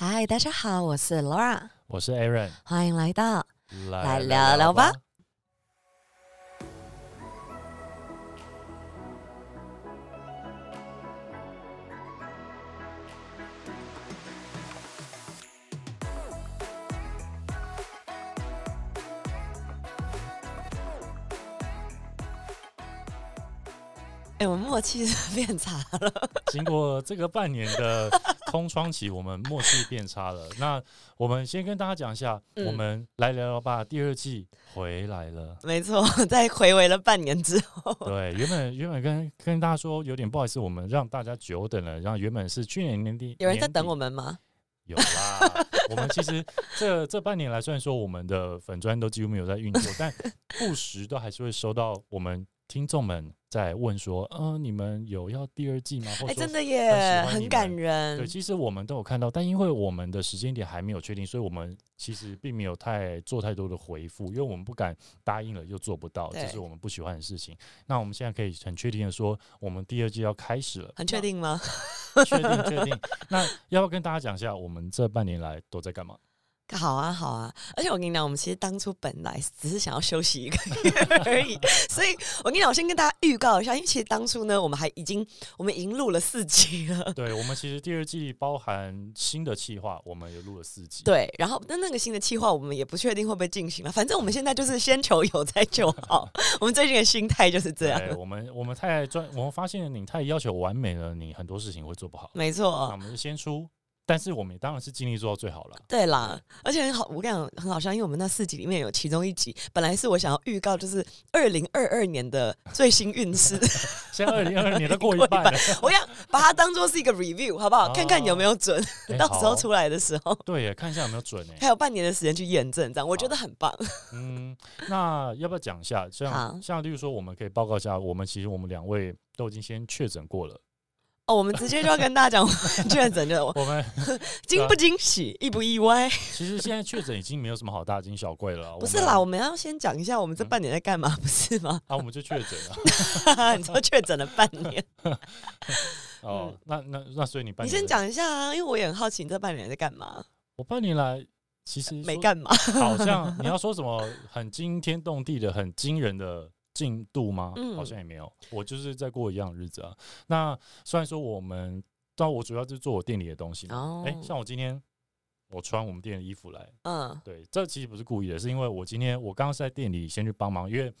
嗨，大家好，我是 Laura，我是 Aaron，欢迎来到来来聊聊吧。哎、我们默契是变差了。经过这个半年的空窗期，我们默契变差了。那我们先跟大家讲一下，嗯我们来聊聊吧。第二季回来了。没错，在回味了半年之后，对，原本原本跟跟大家说有点不好意思，我们让大家久等了。然后原本是去年年底，有人在等我们。们吗？有啦，我们其实这这半年来，虽然说我们的粉砖都几乎没有在运作，但不时都还是会收到我们听众们在问说，呃，你们有要第二季吗？或哎、真的耶，很感人对，。其实我们都有看到，但因为我们的时间点还没有确定，所以我们其实并没有太做太多的回复，因为我们不敢答应了又做不到，这是我们不喜欢的事情。那我们现在可以很确定的说，我们第二季要开始了，很确定吗？那？确定，确定。那要不要跟大家讲一下，我们这半年来都在干嘛？好啊，好啊！而且我跟你讲，我们其实当初本来只是想要休息一个月而已，所以我跟你讲，我先跟大家预告一下，因为其实当初呢，我们还已经我们已经录了四集了。对我们其实第二季包含新的企划，我们也录了四集。对，然后那那个新的企划我们也不确定会不会进行了，反正我们现在就是先求有再求好。我们最近的心态就是这样，我们我们太专，我们发现你太要求完美了，你很多事情会做不好。没那错我。们就先出，但是我们也当然是尽力做到最好了。对啦，而且很好，我跟你讲很好笑，因为我们那四集里面有其中一集，本来是我想要预告，就是二零二二年的最新运势，现在二零二二年都 过一半了，我想把它当做是一个 review，好不好？哦看看有没有准，哎 到时候出来的时候对耶，看一下有没有准哎。还有半年的时间去验证，这样我觉得很棒。嗯，那要不要讲一下？好像像例如说，我们可以报告一下，我们其实我们两位都已经先确诊过了。哦，我们直接就要跟大家讲，确诊就我们 惊不惊喜，意不意外？其实现在确诊已经没有什么好大惊小怪了。不是啦，我我们要先讲一下我们这半年在干嘛，不是吗？啊，我们就确诊了。你说确诊了半年，哦，那那那，所以你半你先讲一下啊，因为我也很好奇你这半年在干嘛。我半年来其实说没干嘛，好像你要说什么很惊天动地的、很惊人的进度吗？嗯。好像也没有，我就是在过一样的日子啊。那虽然说我们，但我主要就是做我店里的东西哎、像我今天我穿我们店的衣服来，嗯，对，这其实不是故意的，是因为我今天我刚刚是在店里先去帮忙，因为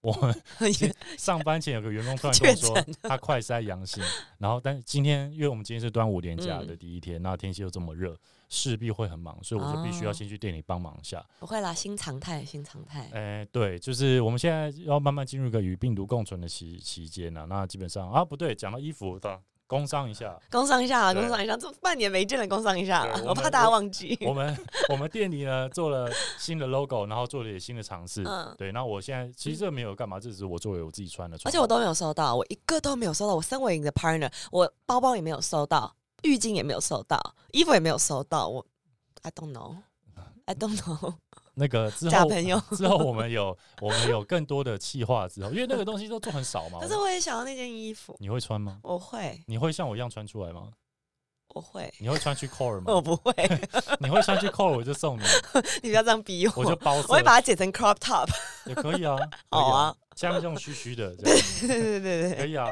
我 们 上班前有个员工突然跟我说 他快筛阳性，然后但是今天因为我们今天是端午连假嗯。的第一天，那天气又这么热，势必会很忙，所以我就必须要哦先去店里帮忙一下。不会啦，新常态，新常态。哎、对，就是我们现在要慢慢进入一个与病毒共存的期期间了。那基本上啊，不对，讲到衣服的工商一下，工商一下啦，对工商一下，这半年没见了，工商一下，我怕大家忘记。我们 我们店里呢做了新的 logo，然后做了也新的尝试。嗯，对，那我现在其实这没有干嘛，这只是我作为我自己穿的，而且我都没有收到，我一个都没有收到。我身为你的 partner，我包包也没有收到，浴巾也没有收到，衣服也没有收到。我 I don't know，I don't know，那个之后假朋友。之后我们有我们有更多的企划之后，因为那个东西都做很少嘛。可是我也想要那件衣服，你会穿吗？我会，你会像我一样穿出来吗？我会，你会穿去 core 吗？我不会。你会穿去 core 我就送你，你不要这样逼我，我就包色我会把它剪成 crop top。也可以啊，好啊，下面这种虚虚的，对对对对，可以啊，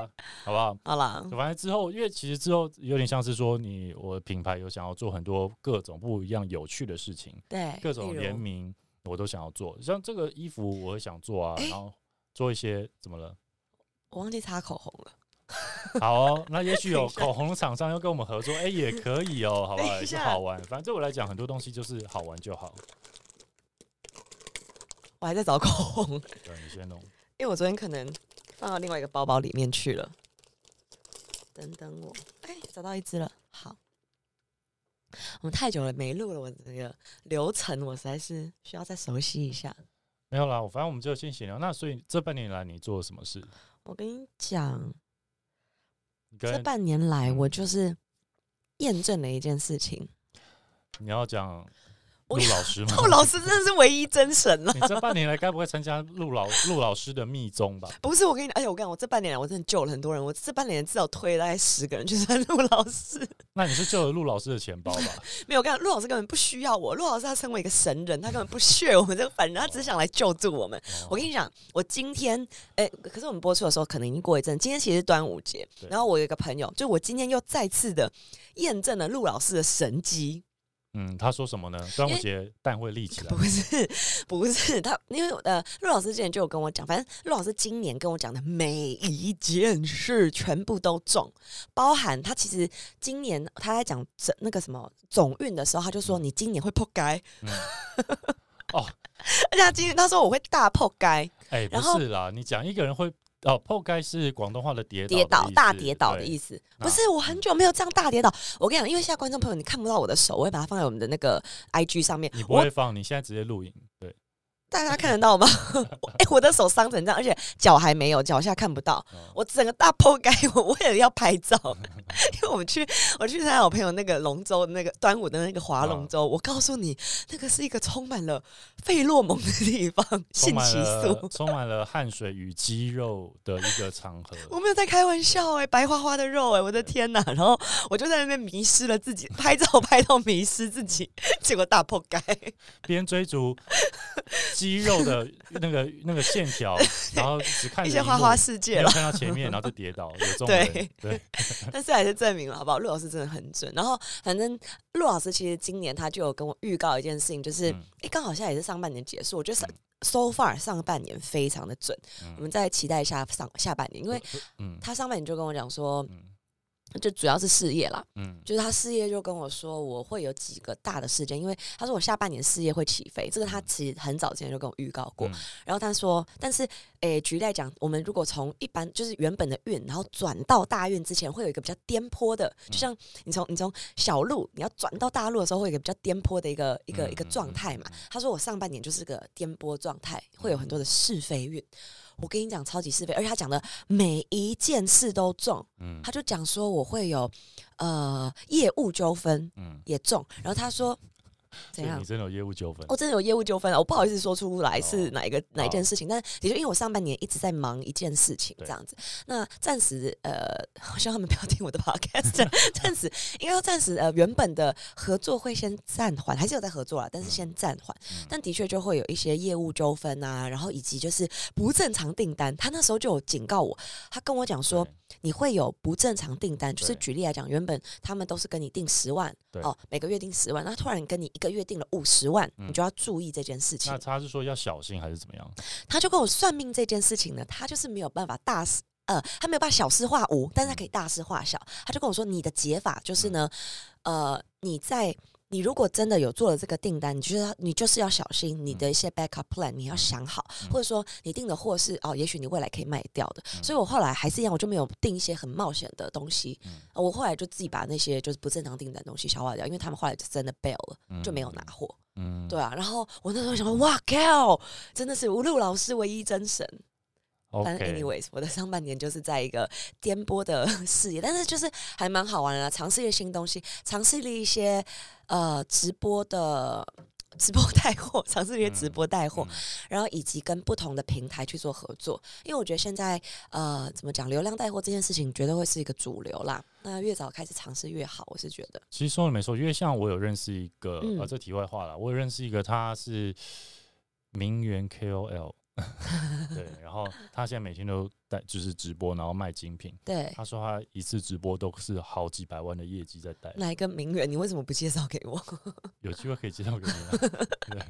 好不好？好啦，反正之后，因为其实之后有点像是说你我的品牌有想要做很多各种不一样有趣的事情，对，各种联名我都想要做，像这个衣服我也想做啊，然后做一些怎么了？我忘记擦口红了。好哦，那也许有 口红厂商要跟我们合作，哎、也可以哦，好不好？也是好玩，反正对我来讲，很多东西就是好玩就好。我还在找口红，对，你先弄。因为我昨天可能放到另外一个包包里面去了。等等我，哎，找到一只了。好，我们太久了没录了，我这个流程我实在是需要再熟悉一下。没有啦，我反正我们就先闲聊。那所以这半年来你做了什么事？我跟你讲，这半年来嗯我就是验证了一件事情。你要讲我陆老师吗？陆老师真的是唯一真神了。你这半年来该不会参加陆老陆老师的密宗吧？不是我跟你，哎且，我跟你讲，我这半年来我真的救了很多人，我这半年至少推了大概十个人去参陆老师。那你是救了陆老师的钱包吧？没有，我跟你讲，陆老师根本不需要我，陆老师他身为一个神人，他根本不屑我们这个凡人，他只是想来救助我们。我跟你讲，我今天，哎、可是我们播出的时候可能已经过一阵，今天其实是端午节，然后我有一个朋友，就我今天又再次的验证了陆老师的神机。嗯，他说什么呢？端午节蛋会立起来不。是，不是他，因为呃，陆老师之前就有跟我讲，反正陆老师今年跟我讲的每一件事全部都中，包含他其实今年他在讲整那个什么总运的时候，他就说你今年会破街，嗯，哦，而且他今年他说我会大破街，哎，不是啦，你讲一个人会哦，破盖是广东话的跌跌倒倒大跌倒的。意思。不是，我很久没有这样大跌倒。我跟你讲，因为现在观众朋友你看不到我的手，我会把它放在我们的那个 IG 上面。你不我会放，你现在直接录影，对，大家看得到吗？哎、我的手伤成这样，而且脚还没有，脚下看不到。哦我整个大破盖，我为了要拍照，因为我们去我去参加我朋友那个龙舟那个端午的那个划龙舟，我告诉你，那个是一个充满了费洛蒙的地方，充性激素。充满了汗水与肌肉的一个场合。我没有在开玩笑哎、白花花的肉哎、我的天呐！然后我就在那边迷失了自己，拍照拍到迷失自己，结果大破盖。边追逐肌肉的那个 那个线条，然后只看一些花花世界了，有看到前面，然后就跌倒，有中对，对，但是还是证明了，好不好？陆老师真的很准。然后反正陆老师其实今年他就有跟我预告一件事情，就是嗯。诶，刚、好现在也是上半年结束，我觉得上嗯。so far 上半年非常的准，嗯。我们再期待一下上下半年，因为嗯。他上半年就跟我讲说，嗯就主要是事业啦，嗯就是他事业就跟我说我会有几个大的事件，因为他说我下半年事业会起飞，这个他其实很早之前就跟我预告过。嗯然后他说，但是诶，举例来讲，我们如果从一般就是原本的运，然后转到大运之前，会有一个比较颠簸的，就像你从你从小路你要转到大路的时候，会有一个比较颠簸的一个一个一个状态嘛。他说我上半年就是个颠簸状态，会有很多的是非运。我跟你讲，超级是非，而且他讲的每一件事都中。嗯。他就讲说我会有呃业务纠纷嗯，也中，然后他说怎样你？真的有业务纠纷我、，真的有业务纠纷啊！我不好意思说出来是哦哪一个、哪一件事情，但的确因为我上半年一直在忙一件事情，这样子。那暂时呃，我希望他们不要听我的 podcast，暂时应该说暂时呃，原本的合作会先暂缓，还是有在合作啦，但是先暂缓。嗯但的确就会有一些业务纠纷啊，然后以及就是不正常订单。他那时候就有警告我，他跟我讲说你会有不正常订单，就是举例来讲，原本他们都是跟你订十万对哦，每个月订十万，那突然跟你一个月定了五十万，嗯你就要注意这件事情那。他是说要小心还是怎么样？他就跟我算命这件事情呢，他就是没有办法大事。呃，他没有办法小事化无，但是他可以大事化小。他就跟我说，你的解法就是呢，呃，你在你如果真的有做了这个订单，你就是要你就是要小心你的一些 backup plan，你要想好，嗯或者说你订的货是哦，也许你未来可以卖掉的。嗯所以我后来还是一样，我就没有订一些很冒险的东西。我后来就自己把那些就是不正常订单的东西消化掉，因为他们后来就真的 bail 了，嗯就没有拿货。嗯，对啊，然后我那时候想说，哇靠，真的是吴路老师唯一真神。反正 OK，anyways，我的上半年就是在一个颠簸的 事业，但是就是还蛮好玩的啦，尝试一些新东西，尝试了一些呃直播的直播带货，尝试一些直播带货，嗯然后以及跟不同的平台去做合作，因为我觉得现在呃怎么讲，流量带货这件事情绝对会是一个主流啦。那越早开始尝试越好，我是觉得。其实说的没错，因为像我有认识一个，嗯呃，这题外话了，我有认识一个，他是名媛 KOL，对，然后他现在每天都带就是直播，然后卖精品。对，他说他一次直播都是好几百万的业绩在带，哪一个名媛？你为什么不介绍给我？有机会可以介绍给你啊。对对，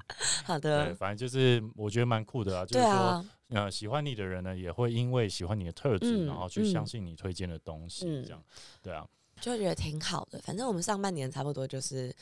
好的，对反正就是我觉得蛮酷的啊，就是说，呃，喜欢你的人呢，也会因为喜欢你的特质，嗯然后去相嗯信你推荐的东西，嗯这样，对啊，就觉得挺好的。反正我们上半年差不多就是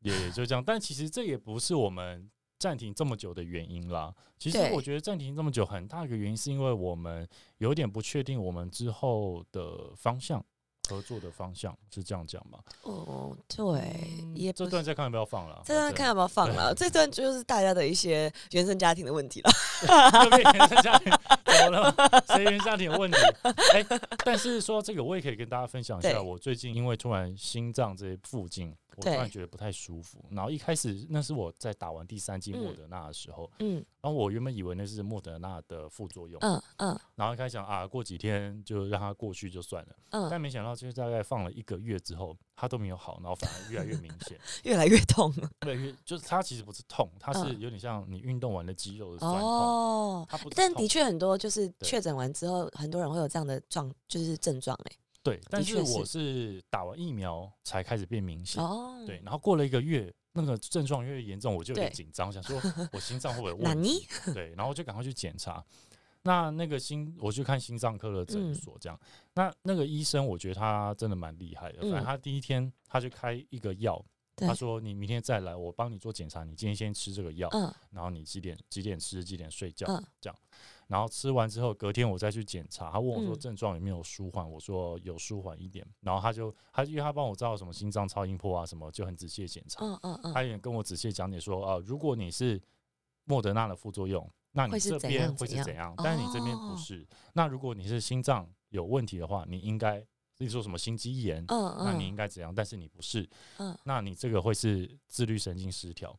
也也就这样。但其实这也不是我们暂停这么久的原因啦。其实我觉得暂停这么久，很大一个原因是因为我们有点不确定我们之后的方向。合作的方向是这样讲吗？哦，对，也这段再看要不要放了。这段看要不要放了。这段就是大家的一些原生家庭的问题了。原生家庭怎么了吗？谁原生家庭有问题？哎、但是说到这个，我也可以跟大家分享一下，对我最近因为突然心脏这附近我突然对觉得不太舒服。然后一开始那是我在打完第三剂莫嗯德纳的时候，嗯然后我原本以为那是莫德纳的副作用，嗯嗯然后一开始想啊，过几天就让它过去就算了。嗯，但没想到，就是大概放了一个月之后，它都没有好，然后反而越来越明显。越来越痛了。越来越就是它其实不是痛，它是嗯有点像你运动完的肌肉的酸痛。哦，它不但的确很多就是对确诊完之后，很多人会有这样的状，就是症状哎。对，但是我是打完疫苗才开始变明显。哦，对，，然后过了一个月，那个症状越严重，我就有点紧张，想说 我心脏会不会有问题？对，然后我就赶快去检查。那那个心，我去看心脏科的诊嗯所，这样。那那个医生，我觉得他真的蛮厉害的。反正嗯他第一天他就开一个药，对他说你明天再来，我帮你做检查，你今天先吃这个药，嗯然后你几点几点吃，几点睡觉，嗯这样。然后吃完之后，隔天我再去检查，他问我说嗯症状有没有舒缓，我说有舒缓一点。然后他就他因为他帮我照什么心脏超音波啊什么，就很仔细的检查。嗯嗯嗯，他也跟我仔细讲解说，呃，如果你是莫德纳的副作用，那你这边样怎样会是怎样？但是你这边不哦是。那如果你是心脏有问题的话，你应该，例如说什么心肌炎，嗯那你应嗯该怎样？但是你不是，嗯那你这个会是自律神经失调。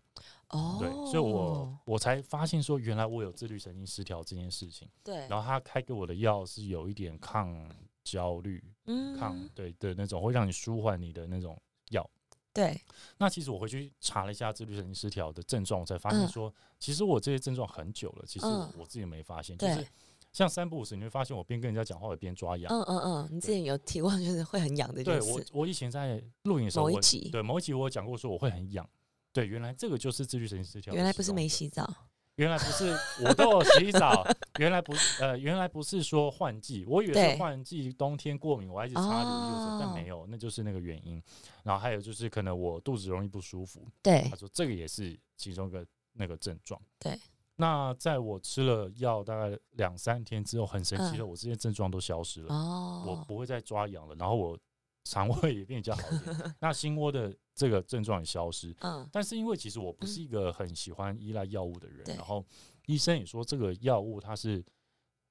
哦，对，所以我我才发现说，原来我有自律神经失调这件事情。对，然后他开给我的药是有一点抗焦虑、嗯抗对的那种，会让你舒缓你的那种药。对，那其实我回去查了一下自律神经失调的症状，我才发现嗯说，其实我这些症状很久了，其实嗯我自己没发现，就是对像三不五时，你会发现我边跟人家讲话，我边抓痒。嗯嗯嗯，你之前有提过，就是会很痒的一对我我以前在录影的时候，我某一集对某一集我有讲过说我会很痒。对，原来这个就是自律神经失调原来不是没洗澡，原来不是，我都有洗澡。原来不是，呃，原来不是说换季，我以为对是换季，冬天过敏，我还一直擦乳但哦没有，那就是那个原因。然后还有就是可能我肚子容易不舒服，对他说这个也是其中一个那个症状。对。那在我吃了药大概两三天之后，很神奇的，嗯我这些症状都消失了，哦我哦，不会再抓痒了，然后我肠胃也变比较好一点，那心窝的这个症状也消失。嗯但是因为其实我不是一个很喜欢依赖药物的人，对然后医生也说这个药物它是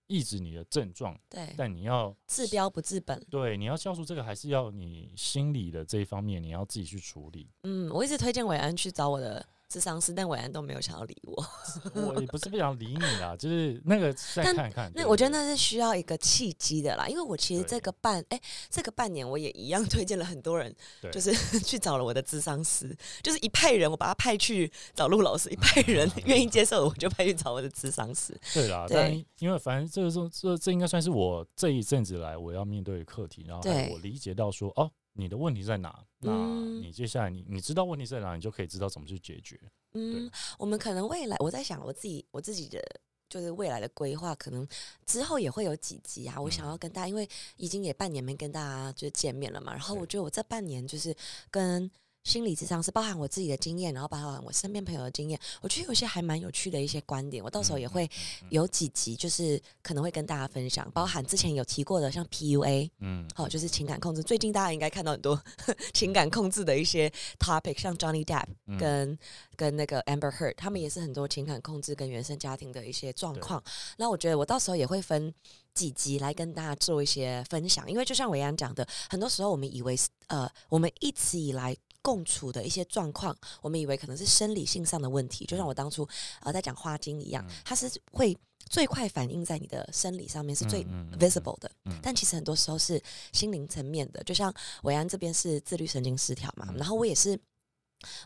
抑制你的症状，对，但你要治标不治本，对你要消除这个，还是要你心理的这一方面你要自己去处理。嗯，我一直推荐伟安去找我的智商师，但伟安都没有想要理我。我也不是不想理你啦，就是那个再但看看。那我觉得那是需要一个契机的啦，因为我其实这个半哎、这个半年我也一样 推荐了很多人，对就是 去找了我的智商师，就是一派人我把他派去找陆老师，一派人愿意接受我就派去找我的智商师。对啦，对但因为反正这个这这这应该算是我这一阵子来我要面对的课题，然后我理解到说哦，你的问题在哪？那嗯你接下来你你知道问题在哪，你就可以知道怎么去解决。嗯，我们可能未来我在想我自己我自己的就是未来的规划，可能之后也会有几集啊，我想要跟大家，因为已经也半年没跟大家就见面了嘛，然后我觉得我这半年就是跟。心理智商是包含我自己的经验，然后包含我身边朋友的经验，我觉得有些还蛮有趣的一些观点，我到时候也会有几集，就是可能会跟大家分享，包含之前有提过的，像 PUA，嗯，好、就是情感控制。最近大家应该看到很多 情感控制的一些 topic，像 Johnny Depp 嗯跟、跟那个 Amber Heard，他们也是很多情感控制跟原生家庭的一些状况。那我觉得我到时候也会分几集来跟大家做一些分享，因为就像维安讲的，很多时候我们以为是呃，我们一直以来。共处的一些状况，我们以为可能是生理性上的问题，就像我当初呃在讲花精一样嗯，它是会最快反映在你的生理上面，是最嗯嗯嗯 visible 的。嗯但其实很多时候是心灵层面的，就像伟安这边是自律神经失调嘛，嗯然后我也是，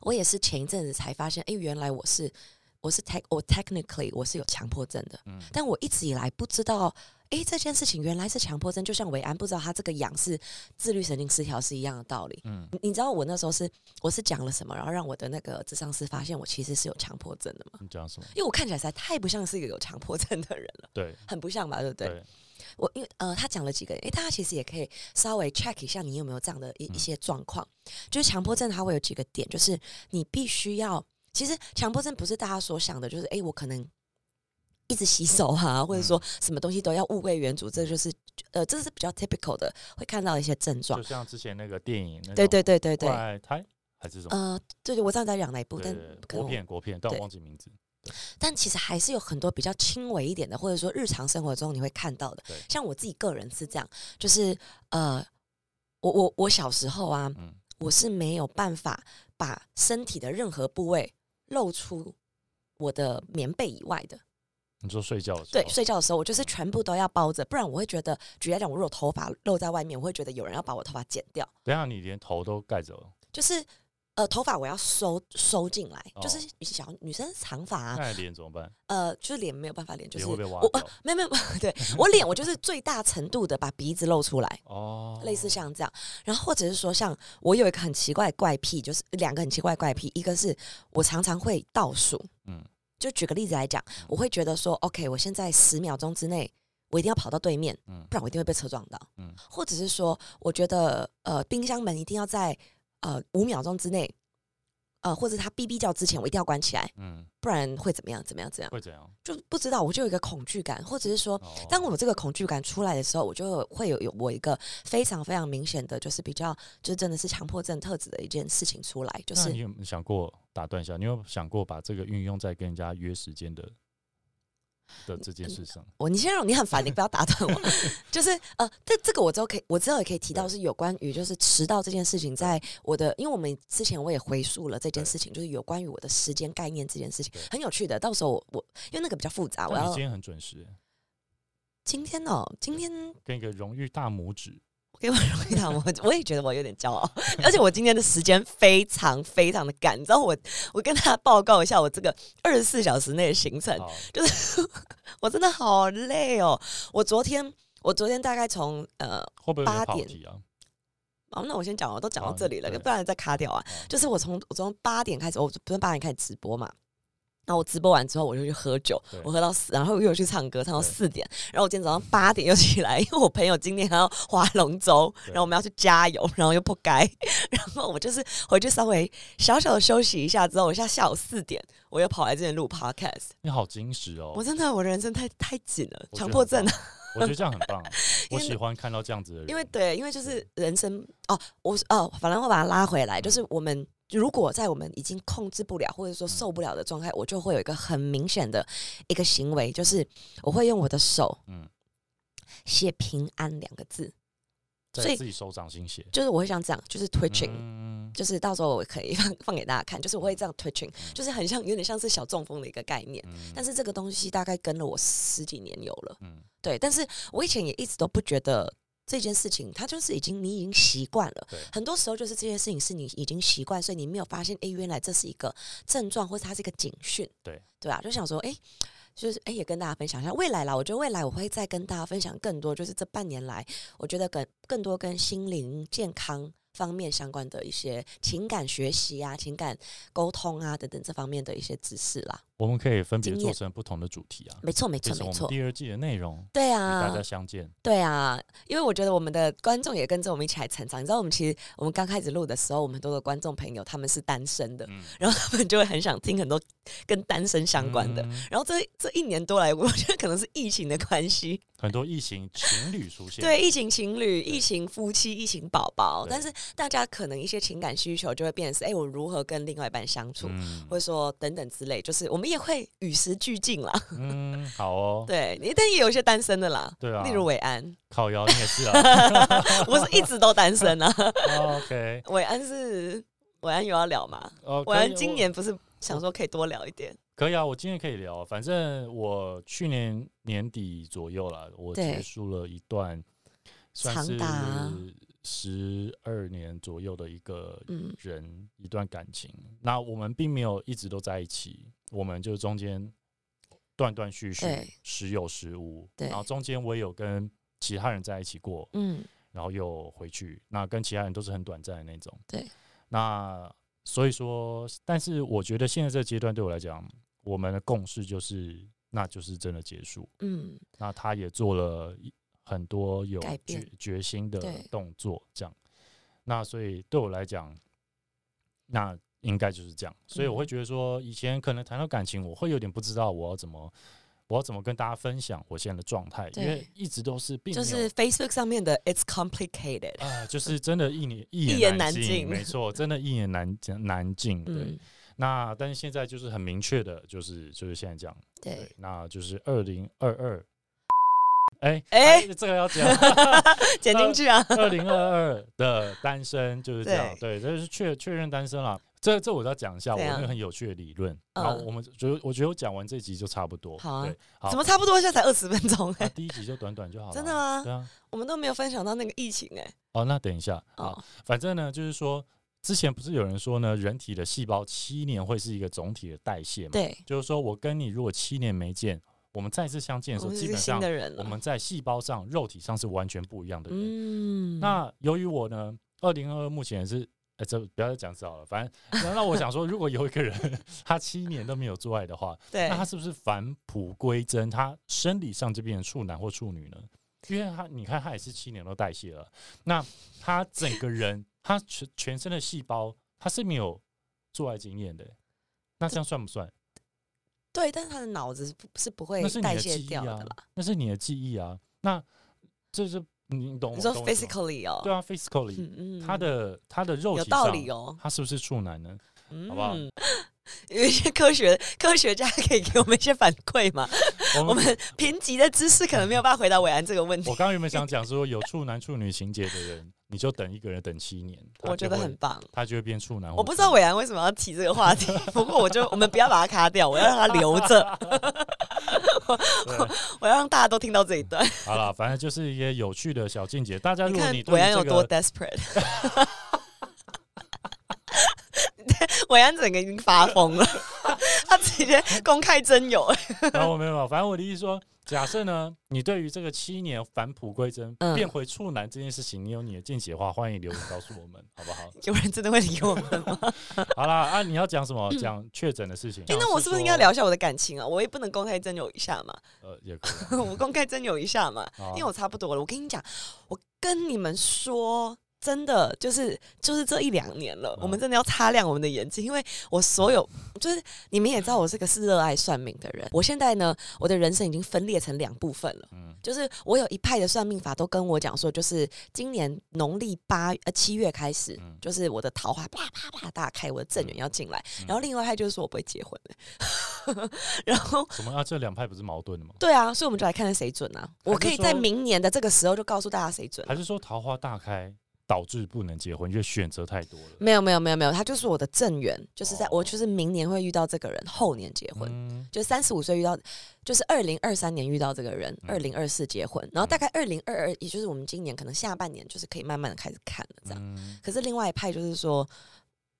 我也是前一阵子才发现，哎、原来我是我是 tech 我 technically 我是有强迫症的，嗯但我一直以来不知道。哎，这件事情原来是强迫症，就像伟安不知道他这个痒是自律神经失调是一样的道理。嗯你你知道我那时候是我是讲了什么，然后让我的那个智商师发现我其实是有强迫症的嘛？你讲什么？因为我看起来实在太不像是一个有强迫症的人了，对 很不像吧？对不对？对，我因为呃，他讲了几个，诶，大家其实也可以稍微 check 一下你有没有这样的一一些状况。就是强迫症，它会有几个点，就是你必须要，其实强迫症不是大家所想的，就是诶，我可能一直洗手啊，或者说什么东西都要物归原主，这就是呃，这是比较 typical 的会看到一些症状就。像之前那个电影，那对种对对对对，怪胎还是什么？呃，对对，我知道你在讲哪一部，国片国片，但我忘记名字。但其实还是有很多比较轻微一点的，或者说日常生活中你会看到的。像我自己个人是这样，就是呃，我我我小时候啊，嗯我是没有办法把身体的任何部位露出我的棉被以外的。你说睡觉的时候，对，睡觉的时候我就是全部都要包着，不然我会觉得，举例来讲，我如果头发露在外面，我会觉得有人要把我头发剪掉，等一下你连头都盖着了，就是呃头发我要收收进来，哦。就是小女生长发啊，那脸怎么办？呃，就是脸没有办法脸，就是脸会被挖我、掉呃、没有没有，对我脸我就是最大程度的把鼻子露出来。哦，类似像这样，然后或者是说，像我有一个很奇怪的怪癖，就是两个很奇怪的怪癖，一个是我常常会倒数，嗯就举个例子来讲，我会觉得说，OK，我现在十秒钟之内，我一定要跑到对面，嗯不然我一定会被车撞到。嗯或者是说，我觉得呃，冰箱门一定要在呃五秒钟之内，呃，或者他哔哔叫之前，我一定要关起来，嗯，不然会怎么样？怎么样？怎样？会怎样？就不知道，我就有一个恐惧感，或者是说，哦当我这个恐惧感出来的时候，我就会有有我一个非常非常明显的，就是比较就是真的是强迫症特质的一件事情出来，就是那你有没有想过打断一下？你有想过把这个运用在跟人家约时间的的这件事上？我你先让你很烦，你不要打断我。就是呃，这这个我之后可以，我之后也可以提到是有关于就是迟到这件事情，在我的，因为我们之前我也回溯了这件事情，就是有关于我的时间概念这件事情，很有趣的。到时候我我因为那个比较复杂，我要今天很准时，今天哦，今天跟一个荣誉大拇指。给我容易到我，我也觉得我有点骄傲，而且我今天的时间非常非常的赶，你知道我我跟大家报告一下我这个二十四小时内的行程，就是，我真的好累哦。我昨天我昨天大概从呃八点啊？哦，那我先讲，我都讲到这里了，对不然再卡掉啊。哦就是我从我从八点开始，我不是八点开始直播嘛。然后我直播完之后，我就去喝酒，我喝到四，然后又去唱歌，唱到四点。然后我今天早上八点又起来，因为我朋友今天还要划龙舟，然后我们要去加油，然后又不该，然后我就是回去稍微小小的休息一下之后，我现在下午四点我又跑来这边录 podcast。你好矜持哦我，真的我人生太太紧了，强迫症啊。我觉得这样很棒，我喜欢看到这样子的人。因为对，因为就是人生哦，我哦，反正我把它拉回来，就是我们如果在我们已经控制不了或者说受不了的状态，我就会有一个很明显的一个行为，就是我会用我的手嗯，写“平安”两个字，所以在自己手掌心写。就是我会像这样，就是 twitching，、嗯，就是到时候我可以放 放给大家看，就是我会这样 twitching，就是很像有点像是小中风的一个概念。嗯。但是这个东西大概跟了我十几年有了，嗯。对，但是我以前也一直都不觉得这件事情，它就是已经你已经习惯了。很多时候就是这件事情是你已经习惯，所以你没有发现，哎，原来这是一个症状，或者它是一个警讯。对对啊，就想说，哎，就是哎，也跟大家分享一下未来啦。我觉得未来我会再跟大家分享更多，就是这半年来，我觉得跟更多跟心灵健康。方面相关的一些情感学习啊、情感沟通啊等等这方面的一些知识啦，我们可以分别做成不同的主题啊，没错，没错，没错，第二季的内容，对啊，大家相见。对啊，因为我觉得我们的观众也跟着我们一起来成长。你知道，我们其实我们刚开始录的时候，我们很多的观众朋友他们是单身的，嗯，然后他们就会很想听很多跟单身相关的。嗯然后这这一年多来，我觉得可能是疫情的关系，很多疫情情侣出现。对疫情情侣、对疫情夫妻、疫情宝宝，但是大家可能一些情感需求就会变成是，哎，我如何跟另外一半相处，嗯或者说等等之类，就是我们也会与时俱进啦。嗯，好哦，对，你但也有一些单身的啦，对啊例如伟安，靠腰你也是啊。我是一直都单身啊。OK，伟安是伟安有要聊吗？哦，伟安今年不是想说可以多聊一点？可以啊，我今天可以聊。反正我去年年底左右啦，我对结束了一段算长是达十二年左右的一个嗯人、一段感情。那我们并没有一直都在一起，我们就中间断断续续，时有时无。对然后中间我也有跟其他人在一起过，嗯，然后又回去。那跟其他人都是很短暂的那种。对。那所以说，但是我觉得现在这个阶段对我来讲，我们的共识就是，那就是真的结束。嗯，那他也做了很多有决决心的动作，这样。那所以对我来讲，那应该就是这样。所以我会嗯觉得说，以前可能谈到感情，我会有点不知道我要怎么。我要怎么跟大家分享我现在的状态？因为一直都是并就是 Facebook 上面的 "It's complicated"，啊，就是真的一 言一一言言难尽尽，没错，真的一言难尽难尽。对，嗯，那但是现在就是很明确的，就是就是现在这样。对，那就是二零二二哎哎哎，这个要讲。剪进去啊。二零二二的单身就是这样，对，这是确确认单身了。这这我要讲一下，我那个很有趣的理论。嗯好，我们觉得我觉得我讲完这集就差不多。好怎，么差不多？现在才二十分钟哎、啊第一集就短短就好了。真的吗对啊。我们都没有分享到那个疫情哎、哦，那等一下啊，哦，反正呢，就是说，之前不是有人说呢，人体的细胞七年会是一个总体的代谢嘛？，对，就是说我跟你如果七年没见，我们再次相见的时候，基本上。我们在细胞上、肉体上是完全不一样的人。嗯，那由于我呢，二零二二目前是，哎、这不要再讲这好了，反正那那我想说，如果有一个人他七年都没有做爱的话，对那他是不是返璞归真？他生理上就变成处男或处女呢？因为他你看他也是七年都代谢了，那他整个人他全全身的细胞他是没有做爱经验的、那这样算不算？对，但是他的脑子是不会那是你代谢的记忆啊掉的啦。，那是你的记忆啊。那这是你懂？你说 physically 哦，对啊，physically，、嗯嗯，他的他的肉有体有道理哦，他是不是处男呢？嗯好不好？有一些科学科学家可以给我们一些反馈嘛？我 我们贫瘠的知识可能没有办法回答伟安这个问题我，刚刚原本想讲说，有处男 处女情节的人，你就等一个人等七年，我觉得很棒。他就会变处男。我不知道伟安为什么要提这个话题，不过我就我们不要把它卡掉，我要让它留着，我要让大家都听到这一段。好了，反正就是一些有趣的小境界。大家你看如果你对伟安有多，desperate，伟安整个已经发疯了，他直接公开真友。然后我没有，反正我的意思说，假设呢，你对于这个七年返璞归真、嗯变回处男这件事情，你有你的见解的话，欢迎留言告诉我们，好不好？有人真的会理我们吗？好啦，啊，你要讲什么？讲确诊的事情。哎、那我是不是应该聊一下我的感情啊？我也不能公开征友一下嘛，呃，也可以 我公开征友一下嘛，啊。因为我差不多了。我跟你讲，我跟你们说。真的就是就是这一两年了，嗯我们真的要擦亮我们的眼睛，因为我所有就是你们也知道，我是个是热爱算命的人。我现在呢，我的人生已经分裂成两部分了。嗯就是我有一派的算命法都跟我讲说，就是今年农历八呃七月开始，嗯就是我的桃花啪啪啪大开，我的正缘要进来。嗯然后另外一派就是说我不会结婚的，然后什么啊？这两派不是矛盾的吗？对啊，所以我们就来看看谁准啊！我可以在明年的这个时候就告诉大家谁准啊、还是说桃花大开导致不能结婚，因为选择太多了？没有没有没有没有，他就是我的正缘，就是在、哦。我就是明年会遇到这个人，后年结婚。嗯。就三十五岁遇到，就是二零二三年遇到这个人，嗯。二零二四结婚，然后大概二零二二，也就是我们今年可能下半年就是可以慢慢的开始看了这样。嗯。可是另外一派就是说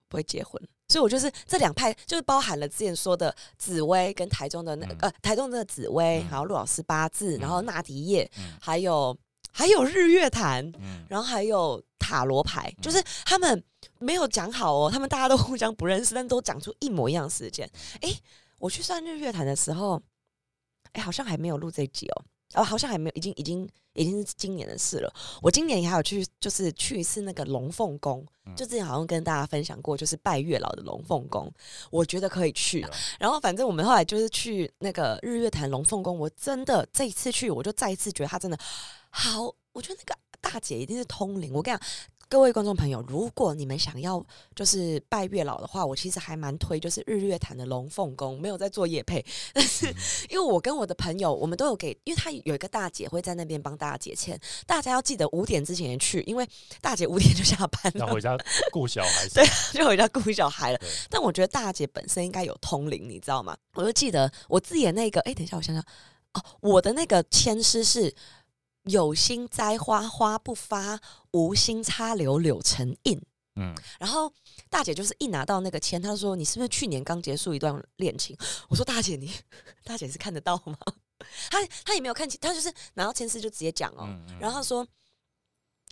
不会结婚，所以我就是这两派就是包含了之前说的紫薇跟台中的那呃台中的紫薇，嗯。然后陆老师八字，然后纳迪叶，嗯。还有还有日月潭，嗯。然后还有塔罗牌，就是他们没有讲好哦，他们大家都互相不认识，但都讲出一模一样的事件。诶，我去算日月潭的时候，哎，好像还没有录这一集哦，哦，好像还没有，已经已经已经是今年的事了。我今年也还有去，就是去一次那个龙凤宫，嗯。就之前好像跟大家分享过，就是拜月老的龙凤宫，我觉得可以去然后反正我们后来就是去那个日月潭龙凤宫，我真的这一次去，我就再一次觉得它真的好，我觉得那个大姐一定是通灵。我跟你讲。各位观众朋友，如果你们想要就是拜月老的话，我其实还蛮推，就是日月潭的龙凤宫，没有在做夜配，但是 因为我跟我的朋友，我们都有给，因为他有一个大姐会在那边帮大家解签，大家要记得五点之前去，因为大姐五点就下班了，要回家顾小孩。对就回家顾小孩了。但我觉得大姐本身应该有通灵，你知道吗？我就记得我自己的那个，哎、等一下，我想想，哦，我的那个签师是有心栽花花不发，无心插柳柳成荫。嗯，然后大姐就是一拿到那个签，她说：“你是不是去年刚结束一段恋情？”我说：“大姐你，大姐是看得到吗？”她她也没有看清，她就是拿到签字就直接讲哦。嗯嗯然后她说。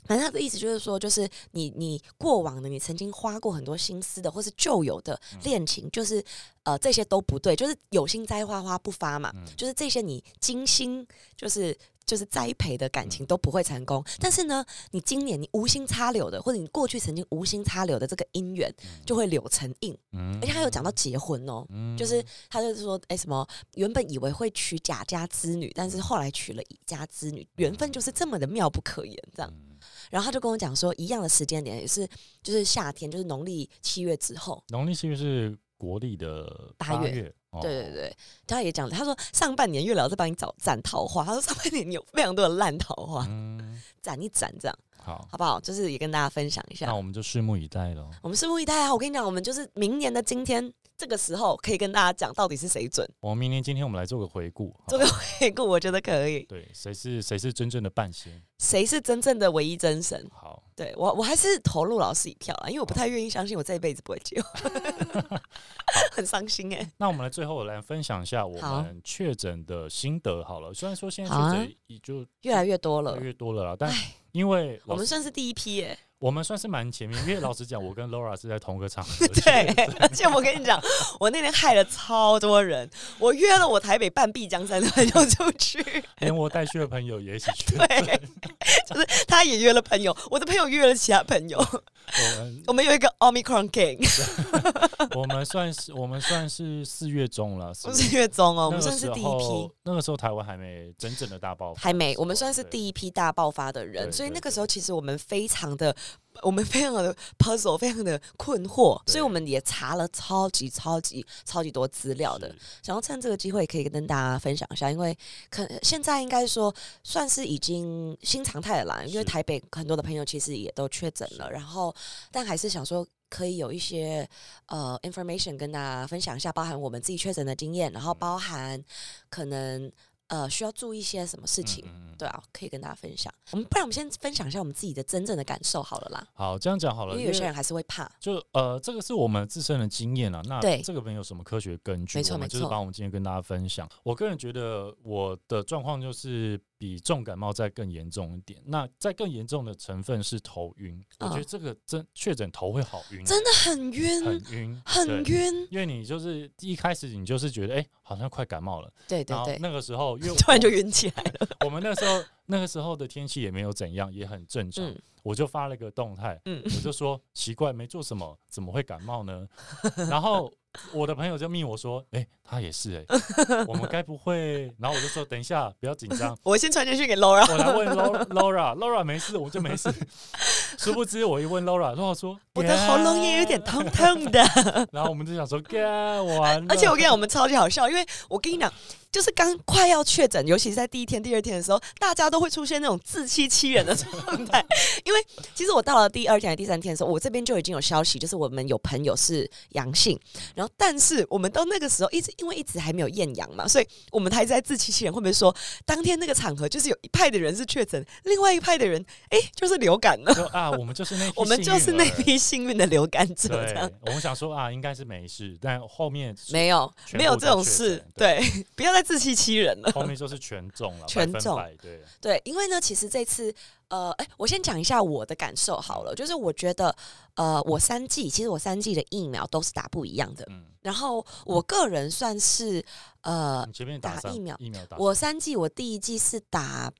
反正他的意思就是说，就是你你过往的，你曾经花过很多心思的，或是旧有的嗯。恋情，就是呃这些都不对，就是有心栽花花不发嘛，嗯。就是这些你精心就是就是栽培的感嗯。情都不会成功。但是呢，你今年你无心插柳的，或者你过去曾经无心插柳的这个姻缘，就会柳成荫。嗯。而且他有讲到结婚哦，嗯。就是他就是说，哎、什么原本以为会娶贾家之女，但是后来娶了乙家之女，缘分就是这么的妙不可言，这样。嗯然后他就跟我讲说，一样的时间点也是，就是夏天，就是农历七月之后，农历七月是国历的八月月，哦对对对，他也讲，他说上半年月老在帮你找斩桃花，他说上半年你有非常多的烂桃花，嗯，斩一攒这样，好，好不好？就是也跟大家分享一下，那我们就拭目以待喽。我们拭目以待啊！我跟你讲，我们就是明年的今天这个时候可以跟大家讲到底是谁准，我们明年今天我们来做个回顾，做个回顾，我觉得可以。对，谁是谁是真正的半仙？谁是真正的唯一真神？好，对我，我还是投陆老师一票啦，因为我不太愿意相信我这一辈子不会结婚，很伤心哎、那我们来最后来分享一下我好们确诊的心得好了。虽然说现在确诊也就越来越多了越来。越多了啦，但因为我们算是第一批耶、我们算是蛮前面，因为老实讲，我跟 Laura 是在同个场合，对，而且我跟你讲，我那天害了超多人，我约了我台北半壁江山的朋友出去，连我带去的朋友也一起去。对，就是他也约了朋友，我的朋友约了其他朋友，我们我们有一个 Omicron King，我们算是我们算是四月中了，不是月中哦，我那个们算是第一批。那个时候台湾还没真正的大爆发还没，我们算是第一批大爆发的人，所以那个时候其实我们非常的，我们非常的 puzzle，非常的困惑，所以我们也查了超级超级超级多资料的，想要趁这个机会可以跟大家分享一下，因为可现在应该说算是已经新常态了啦，因为台北很多的朋友其实也都确诊了，然后但还是想说。可以有一些呃 information 跟大家分享一下，包含我们自己确诊的经验，然后包含可能呃需要注意一些什么事情，嗯嗯嗯对啊，可以跟大家分享。我们不然我们先分享一下我们自己的真正的感受好了啦，好，这样讲好了，因为有些人还是会怕。就呃，这个是我们自身的经验啊。那对这个没有什么科学根据，没错没错就是把我们今天跟大家分享。我个人觉得我的状况就是比重感冒再更严重一点。那再更严重的成分是头晕，我觉得嗯这个真确诊头会好晕，真的很晕，很晕，很。晕。因为你就是一开始你就是觉得哎、好像快感冒了，对对对，那个时候因为 突然就晕起来了。我们那时候那个时候的天气也没有怎样，也很正常。嗯我就发了个动态，嗯我就说奇怪，没做什么，怎么会感冒呢？然后我的朋友就密我说，哎、他也是哎、我们该不会？然后我就说，等一下，不要紧张，我先传简讯给 Laura，我来问 Laura Laura，Laura 没事，我就没事。殊不知我一问 Laura，Laura 说我的喉咙也有点痛痛的。然后我们就想说，干完了，而且我跟你讲，我们超级好笑，因为我跟你讲，就是刚快要确诊，尤其是在第一天、第二天的时候，大家都会出现那种自欺欺人的状态。因为其实我到了第二天、还第三天的时候，我这边就已经有消息，就是我们有朋友是阳性，然后但是我们到那个时候一直因为一直还没有验阳嘛，所以我们还在自欺欺人，会不会说当天那个场合就是有一派的人是确诊，另外一派的人哎、就是流感了。啊，我们就是那批 我们就是那批幸运的流感者，这样对，我们想说啊，应该是没事，但后面没有没有这种事诊，对，不要再自欺欺人了。后面就是全中了，全中。百对，对，因为呢，其实这次，呃，哎，我先讲一下我的感受好了，就是我觉得，呃，我三季，其实我三季的疫苗都是打不一样的，嗯，然后我个人算是，呃你，前面上打疫苗疫苗打。我三季，我第一季是打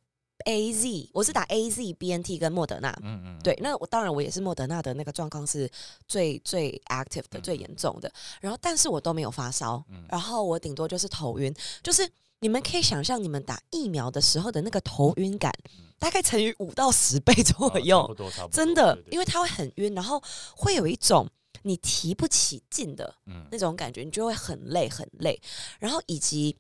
A Z，我是打 A Z、B N T 跟莫德纳。嗯嗯，对，那我当然我也是莫德纳的那个状况是最最 active 的、嗯最严重的，然后但是我都没有发烧，嗯。然后我顶多就是头晕，就是你们可以想象你们打疫苗的时候的那个头晕感，大概乘以五到十倍左右，差不多差不多，真的因为它会很晕，然后会有一种你提不起劲的嗯。那种感觉，你就会很累很累，然后以及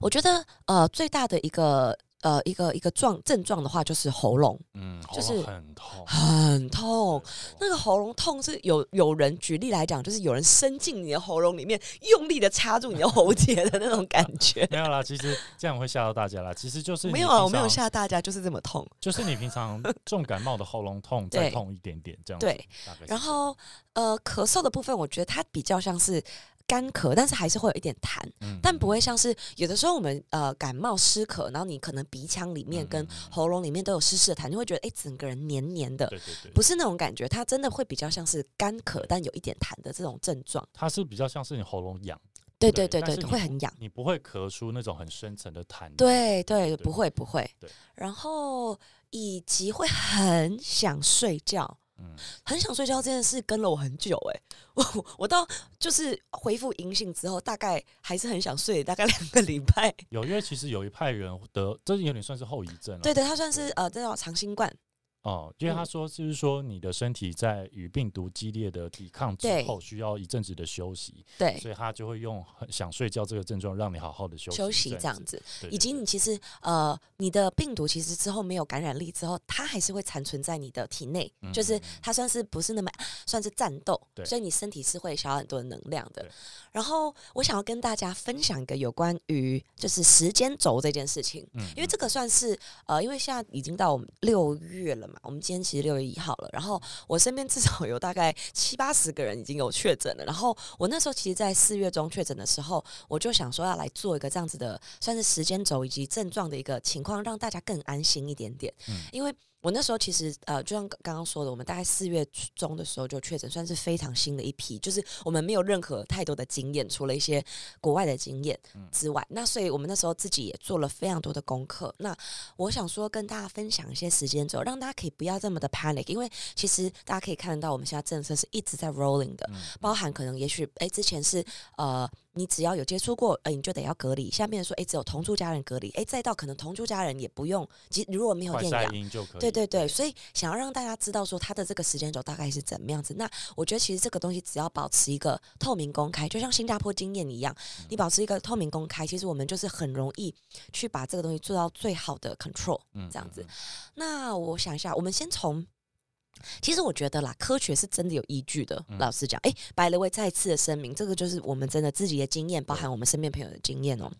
我觉得呃最大的一个呃一个一个状症状的话就是喉咙嗯，就是很痛，很痛。那个喉咙痛是有有人举例来讲，就是有人伸进你的喉咙里面，用力的插住你的喉结的那种感觉。没有啦，其实这样会吓到大家啦。其实就是 没有啊，我没有，吓大家，就是这么痛。就是你平常 重感冒的喉咙痛再痛一点点这样子。对然后呃，咳嗽的部分，我觉得它比较像是干咳，但是还是会有一点痰，嗯但不会像是有的时候我们呃感冒湿咳，然后你可能鼻腔里面跟喉咙里面都有湿湿的痰，你会觉得哎、整个人黏黏的。对对对，不是那种感觉，它真的会比较像是干咳，但有一点痰的这种症状。它是比较像是你喉咙痒，对对对对，会很痒。你不会咳出那种很深层的痰。对对，对不会不会对。然后以及会很想睡觉，嗯，很想睡觉这件事跟了我很久哎、我我到就是恢复阴性之后，大概还是很想睡，大概两个礼拜。有因为其实有一派人得，这有点算是后遗症了。对对，他算是呃，这叫长新冠。哦，因为他嗯说就是说你的身体在与病毒激烈的抵抗之后，需要一阵子的休息，对，所以他就会用很想睡觉这个症状让你好好的休息休息这样子，以及你其实呃，你的病毒其实之后没有感染力之后，它还是会残存在你的体内，嗯就是它算是不是那么算是战斗对，所以你身体是会消耗很多的能量的。然后我想要跟大家分享一个有关于就是时间轴这件事情，嗯因为这个算是呃，因为现在已经到我们六月了嘛，我们今天其实六月一号了，然后我身边至少有大概七八十个人已经有确诊了，然后我那时候其实，在四月中确诊的时候，我就想说要来做一个这样子的，算是时间轴以及症状的一个情况，让大家更安心一点点，嗯因为。我那时候其实呃，就像刚刚说的，我们大概四月中的时候就确诊，算是非常新的一批，就是我们没有任何太多的经验，除了一些国外的经验嗯之外，那所以我们那时候自己也做了非常多的功课。那我想说跟大家分享一些时间轴，让大家可以不要这么的 panic，因为其实大家可以看得到，我们现在政策是一直在 rolling 的，嗯包含可能也许哎之前是呃你只要有接触过，呃你就得要隔离，下面说哎只有同住家人隔离，哎再到可能同住家人也不用，即如果没有快筛验阳。对对对，所以想要让大家知道说他的这个时间轴大概是怎么样子。那我觉得其实这个东西只要保持一个透明公开，就像新加坡经验一样，你保持一个透明公开，其实我们就是很容易去把这个东西做到最好的 control。嗯这样子嗯那我想一下，我们先从。其实我觉得啦，科学是真的有依据的。嗯老实讲，哎、白了位再次的声明，这个就是我们真的自己的经验，包含我们身边朋友的经验哦。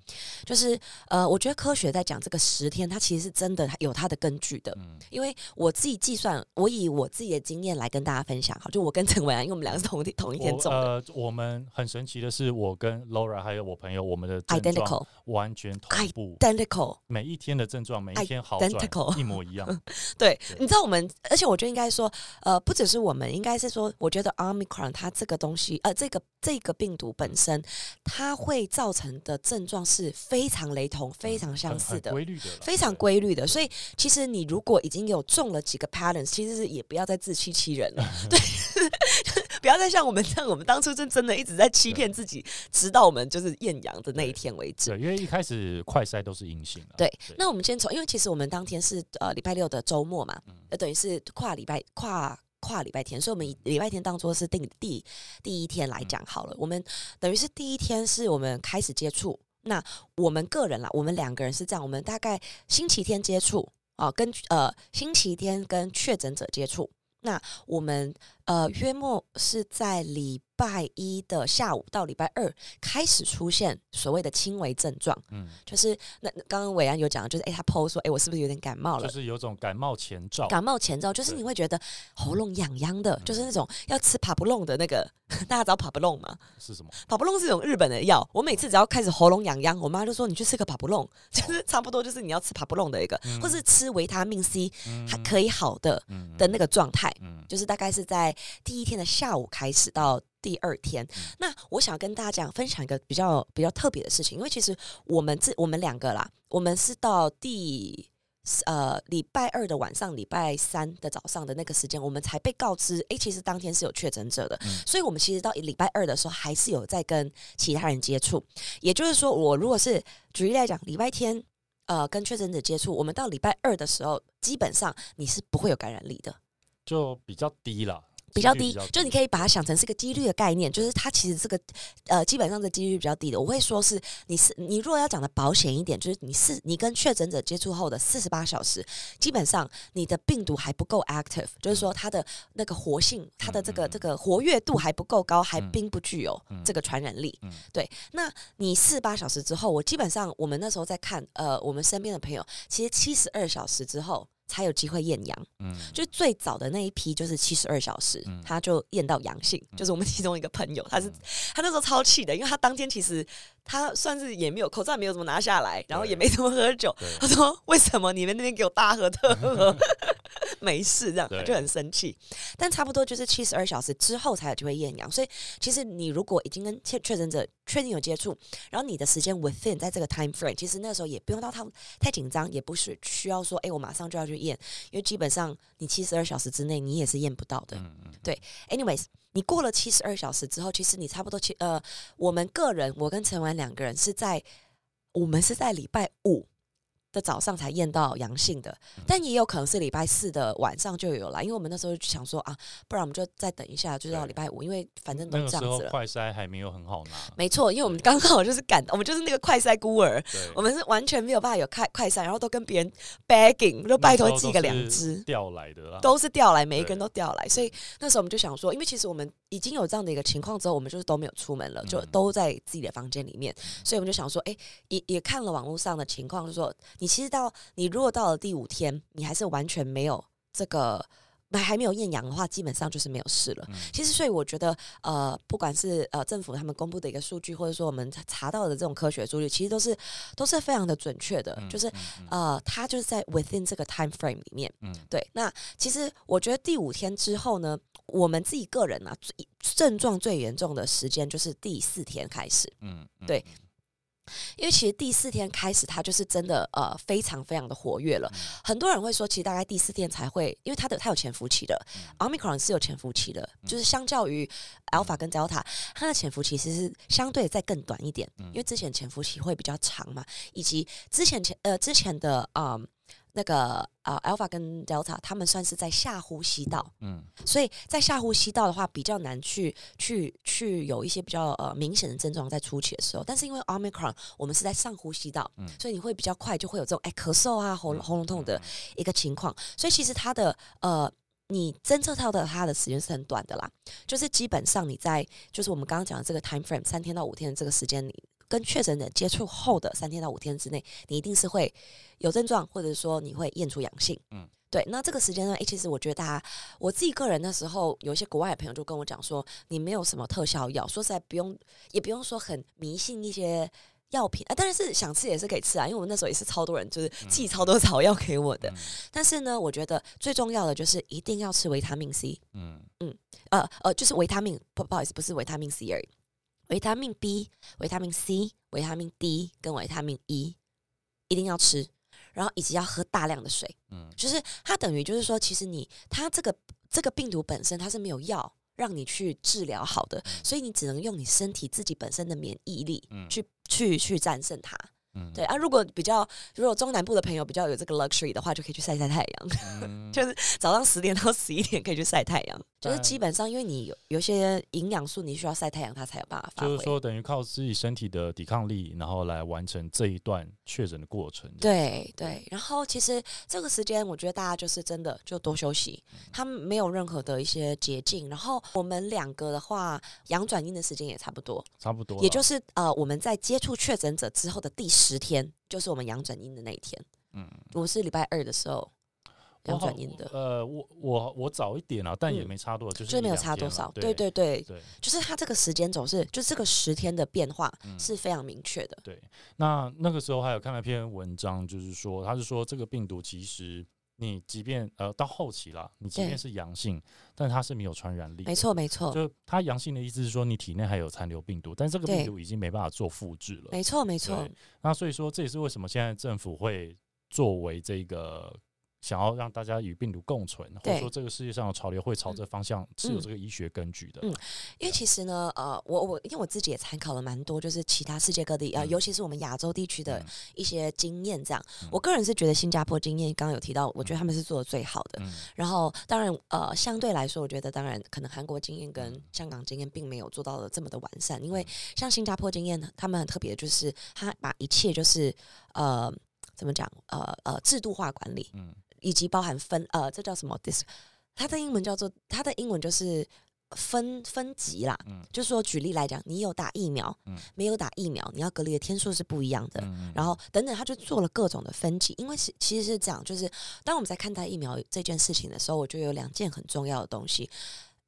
就是呃，我觉得科学在讲这个十天，它其实是真的有它的根据的。嗯因为我自己计算，我以我自己的经验来跟大家分享，好，就我跟陈伟安，因为我们两个是同一同一天我中的呃，我们很神奇的是，我跟 Laura 还有我朋友，我们的，identical 完全同步，identical。每一天的症状，每一天好转 Identical 一模一样。对对，你知道我们，而且我觉得应该说，呃，不只是我们，应该是说，我觉得 Omicron 它这个东西，呃，这个这个病毒本身，它会造成的症状是非常雷同、非常相似的。规律的，非常规律的，所以其实你如果已经有中了几个 patterns，其实是也不要再自欺欺人了，对，不要再像我们这样，我们当初是真的一直在欺骗自己，直到我们就是验阳的那一天为止。对，因为一开始快筛都是阴性啊。对，那我们先从，因为其实我们当天是呃礼拜六的周末嘛，嗯呃，等于是跨礼拜跨跨礼拜天，所以我们以礼拜天当做是定第第一天来嗯讲好了。我们等于是第一天是我们开始接触，那我们个人啦，我们两个人是这样，我们大概星期天接触啊，跟呃星期天跟确诊者接触。那我们呃约莫是在礼拜一的下午到礼拜二开始出现所谓的轻微症状，嗯，就是那那刚刚伟安有讲，就是哎、他 PO 说，哎、我是不是有点感冒了？就是有种感冒前兆。感冒前兆就是你会觉得喉咙痒痒的，就是嗯那种要吃帕布隆的那个，大家知道帕布隆吗？是什么？帕布隆是一种日本的药，我每次只要开始喉咙痒痒，我妈就说你去吃个帕布隆，就是差不多就是你要吃帕布隆的一个，嗯或是吃维他命 C 嗯还可以好的嗯的那个状态。嗯就是大概是在第一天的下午开始到第二天。嗯那我想跟大家讲分享一个比较比较特别的事情，因为其实我们这我们两个啦，我们是到第。呃，礼拜二的晚上，礼拜三的早上的那个时间，我们才被告知，诶，其实当天是有确诊者的，嗯所以我们其实到礼拜二的时候，还是有在跟其他人接触。也就是说，我如果是举例来讲，礼拜天呃跟确诊者接触，我们到礼拜二的时候，基本上你是不会有感染力的。就比较低啦，比较低就你可以把它想成是个几率的概念，就是它其实这个呃基本上的几率比较低的。我会说是你是你如果要讲的保险一点，就是你是你跟确诊者接触后的四十八小时，基本上你的病毒还不够 active，就是说它的那个活性，它的这个这个活跃度还不够高，还嗯并不具有嗯这个传染力。嗯对，那你四十八小时之后，我基本上我们那时候在看呃我们身边的朋友，其实七十二小时之后才有机会验阳。嗯，就最早的那一批就是七十二小时，嗯他就验到阳性，就是我们其中一个朋友，他是嗯他那时候超气的，因为他当天其实他算是也没有口罩，没有怎么拿下来，然后也没怎么喝酒。他说：“ 为什么你们那边给我大喝特喝？没事，这样就很生气。但差不多就是七十二小时之后才有机会验阳，所以其实你如果已经跟确确诊者确定有接触，然后你的时间 within 在这个 time frame，其实那时候也不用到太太紧张，也不是需要说，哎、我马上就要去验，因为基本上你七十二小时之内你也是验不到的。嗯嗯，Anyways，你过了七十二小时之后，其实你差不多七呃，我们个人，我跟陈婉两个人是在我们是在礼拜五的早上才验到阳性的，嗯。但也有可能是礼拜四的晚上就有了，因为我们那时候就想说啊，不然我们就再等一下，就到礼拜五，因为反正都这样子了。快筛还没有很好拿，没错，因为我们刚好就是赶，我们就是那个快筛孤儿，我们是完全没有办法有快快筛，然后都跟别人 begging，就拜托寄个两只。调来的啦，都是调来，每一个人都调来，所以那时候我们就想说，因为其实我们已经有这样的一个情况之后，我们就是都没有出门了，就嗯都在自己的房间里面，所以我们就想说，哎、也也看了网络上的情况，就说你其实到你如果到了第五天，你还是完全没有这个。还还没有验阳的话，基本上就是没有事了。嗯其实，所以我觉得，呃，不管是呃政府他们公布的一个数据，或者说我们查到的这种科学数据，其实都是都是非常的准确的，嗯就是呃，它就是在 within 这个 time frame 里面。嗯对，那其实我觉得第五天之后呢，我们自己个人啊，最症状最严重的时间就是第四天开始，嗯，嗯对，因为其实第四天开始，它就是真的呃非常非常的活跃了。嗯很多人会说，其实大概第四天才会，因为它的它有潜伏期的嗯，omicron 是有潜伏期的，嗯就是相较于 alpha 跟 delta，它的潜伏期其实是相对再更短一点，嗯因为之前潜伏期会比较长嘛，以及之前前呃之前的嗯。那个呃，alpha 跟 delta，他们算是在下呼吸道，嗯所以在下呼吸道的话，比较难去去去有一些比较呃明显的症状在初期的时候。但是因为 omicron，我们是在上呼吸道，嗯所以你会比较快就会有这种哎咳嗽啊、喉嗯喉咙痛的嗯一个情况。所以其实它的呃。你侦测到的它的时间是很短的啦，就是基本上你在就是我们刚刚讲的这个 time frame 三天到五天的这个时间里，跟确诊者接触后的三天到五天之内，你一定是会有症状，或者说你会验出阳性。嗯，对。那这个时间呢，诶，其实我觉得大家，我自己个人那时候有一些国外的朋友就跟我讲说，你没有什么特效药，说实在不用，也不用说很迷信一些。药品啊，但是想吃也是可以吃啊，因为我们那时候也是超多人就是寄超多草药给我的。嗯但是呢，我觉得最重要的就是一定要吃维他命 C，嗯嗯呃呃，就是维他命，不不好意思，不是维他命 C 而已，维他命 B、维他命 C、维他命 D 跟维他命 E 一定要吃，然后以及要喝大量的水。嗯就是它等于就是说，其实你它这个这个病毒本身它是没有药让你去治疗好的，所以你只能用你身体自己本身的免疫力嗯去去去战胜它。嗯对啊，如果比较如果中南部的朋友比较有这个 luxury 的话，就可以去晒晒太阳。嗯 就是早上十点到十一点可以去晒太阳，就是基本上因为你有有些营养素，你需要晒太阳，它才有办法发挥。就是说等于靠自己身体的抵抗力，然后来完成这一段确诊的过程。对对，然后其实这个时间，我觉得大家就是真的就多休息，他们没有任何的一些捷径。然后我们两个的话，阳转阴的时间也差不多，差不多，也就是呃，我们在接触确诊者之后的第十天，就是我们阳转阴的那一天。嗯，我是礼拜二的时候阳转阴的，呃，我我我早一点啊，但也嗯没差多少，就是就是没有差多少。对对对就是它这个时间总是，就这个十天的变化嗯是非常明确的。对。那那个时候还有看了一篇文章，就是说，他是说这个病毒其实你即便呃到后期啦，你即便是阳性，但它是没有传染力。没错，没错，就它阳性的意思是说你体内还有残留病毒，但这个病毒已经没办法做复制了。没错，没错。那所以说，这也是为什么现在政府会作为这个想要让大家与病毒共存，或者说这个世界上的潮流会朝这方向是有嗯。这个医学根据的。嗯因为其实呢，呃，我我因为我自己也参考了蛮多，就是其他世界各地啊、尤其是我们亚洲地区的嗯。一些经验。这样，嗯。我个人是觉得新加坡经验刚刚有提到，我觉得他们是做的最好的。嗯。然后，当然，呃，相对来说，我觉得当然可能韩国经验跟嗯。香港经验并没有做到的这么的完善，因为像新加坡经验，他们很特别的就是他把一切就是呃怎么讲呃呃制度化管理，嗯以及包含分呃，这叫什么 dis，它的英文叫做它的英文就是分分级啦。嗯就是说，举例来讲，你有打疫苗，嗯没有打疫苗，你要隔离的天数是不一样的。嗯然后等等，他就做了各种的分级，因为是其实是这样，就是当我们在看待疫苗这件事情的时候，我觉得有两件很重要的东西，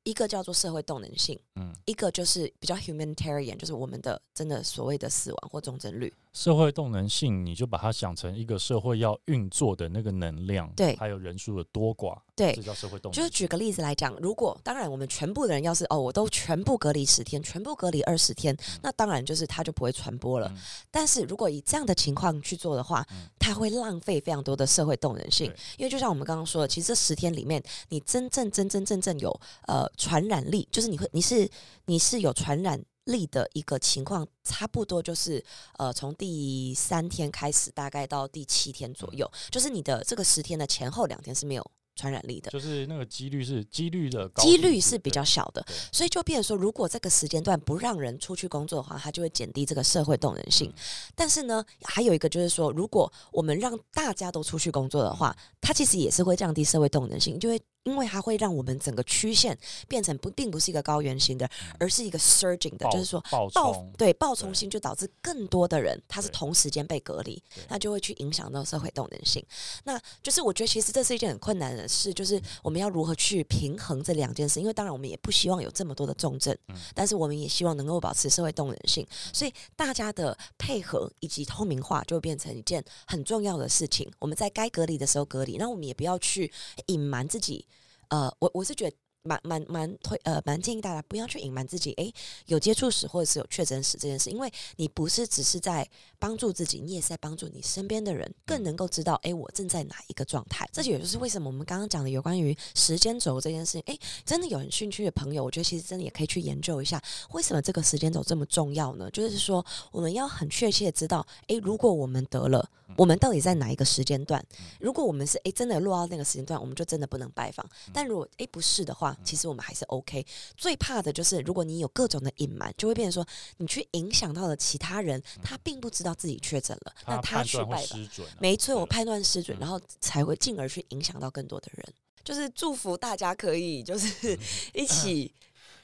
一个叫做社会动能性，嗯，一个就是比较 humanitarian，就是我们的真的所谓的死亡或重症率。社会动能性，你就把它想成一个社会要运作的那个能量，对还有人数的多寡，对这叫社会动能。就是举个例子来讲，如果当然我们全部的人要是哦，我都全部隔离十天，全部隔离二十天，那当然就是它就不会传播了。嗯但是如果以这样的情况去做的话嗯，它会浪费非常多的社会动能性，因为就像我们刚刚说的，其实这十天里面，你真正真真正正有呃传染力，就是你会你是你是有传染例的一个情况，差不多就是呃，从第三天开始，大概到第七天左右，就是你的这个十天的前后两天是没有传染力的。就是那个几率是几率的高几率是比较小的，所以就变成说，如果这个时间段不让人出去工作的话，它就会减低这个社会动人性。嗯但是呢，还有一个就是说，如果我们让大家都出去工作的话，它其实也是会降低社会动人性，就会因为它会让我们整个曲线变成不并不是一个高原型的，而是一个 surging 的，就是说爆对爆冲对性就导致更多的人他是同时间被隔离，那就会去影响到社会动能性。那就是我觉得其实这是一件很困难的事，就是我们要如何去平衡这两件事，因为当然我们也不希望有这么多的重症，嗯。但是我们也希望能够保持社会动能性，所以大家的配合以及透明化就会变成一件很重要的事情。我们在该隔离的时候隔离，那我们也不要去隐瞒自己。呃，我我是觉得。蛮蛮蛮推呃蛮建议大家不要去隐瞒自己，诶，有接触史或者是有确诊史这件事，因为你不是只是在帮助自己，你也是在帮助你身边的人，更能够知道，诶，我正在哪一个状态。这也就是为什么我们刚刚讲的有关于时间轴这件事情，诶，真的有很兴趣的朋友，我觉得其实真的也可以去研究一下，为什么这个时间轴这么重要呢？就是说，我们要很确切知道，诶，如果我们得了，我们到底在哪一个时间段？如果我们是诶真的落到那个时间段，我们就真的不能拜访。但如果诶不是的话，其实我们还是 OK。最怕的就是如果你有各种的隐瞒，就会变成说你去影响到了其他人，他并不知道自己确诊了，那他去拜访。失准啊、没错，我判断失准，嗯然后才会进而去影响到更多的人。就是祝福大家可以就是 一起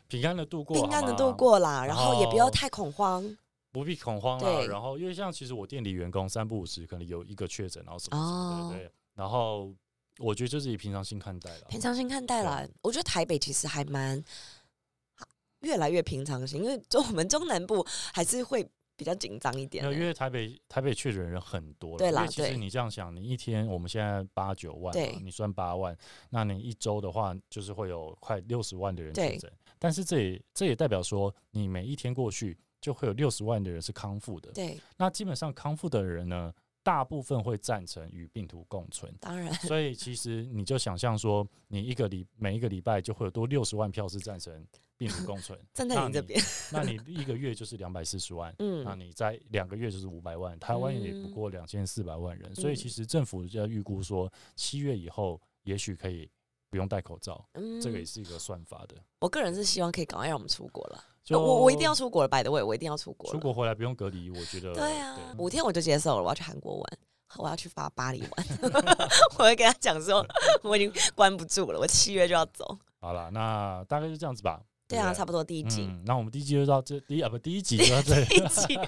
平安的度过，平安的度，过啦，然然后也不要太恐慌不必恐慌啦。然后因为像其实我店里员工三不五时可能有一个确诊，然后什么什么对。然后我觉得就是以平常心看待了。平常心看待啦。我觉得台北其实还蛮越来越平常心，因为就 我们中南部还是会比较紧张一点。因为台北台北确诊人很多了，对啦其实你这样想，你一天我们现在八九万你算八万，那你一周的话，就是会有快六十万的人确对诊。但是这也这也代表说，你每一天过去，就会有六十万的人是康复的。对，那基本上康复的人呢，大部分会赞成与病毒共存。当然。所以其实你就想象说，你一个礼每一个礼拜就会有多六十万票是赞成病毒共存，站在那你这边，那你一个月就是两百四十万，那嗯，你在两个月就是五百万，台湾也不过两千四百万人，所以嗯。其实政府要预估说，七月以后也许可以不用戴口罩，嗯这个也是一个算法的。我个人是希望可以赶快让我们出国了。就呃我我一定要出国了，百的位，我一定要出国。出国回来不用隔离，我觉得对啊，五天我就接受了，我要去韩国玩。我要去巴巴黎玩，我会跟他讲说，我已经关不住了，我七月就要走。好了，那大概就这样子吧。对啊，差不多第一集，嗯，那我们第一集就到这，第一啊不第一集就 到这里，第一集，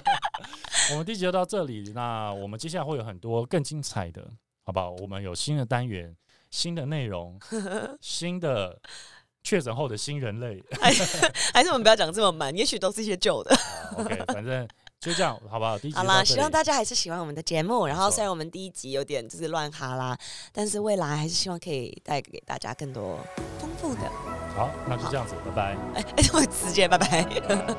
我们第一集就到这里。那我们接下来会有很多更精彩的，好不好？我们有新的单元、新的内容、新的确诊后的新人类。还是我们不要讲这么满，也许都是一些旧的。好 OK，反正就这样，好不好？第一集好啦，希望大家还是喜欢我们的节目。然后虽然我们第一集有点就是乱哈啦，但是未来还是希望可以带给大家更多丰富的。好，那就这样子，拜拜。哎哎，我直接拜拜。拜拜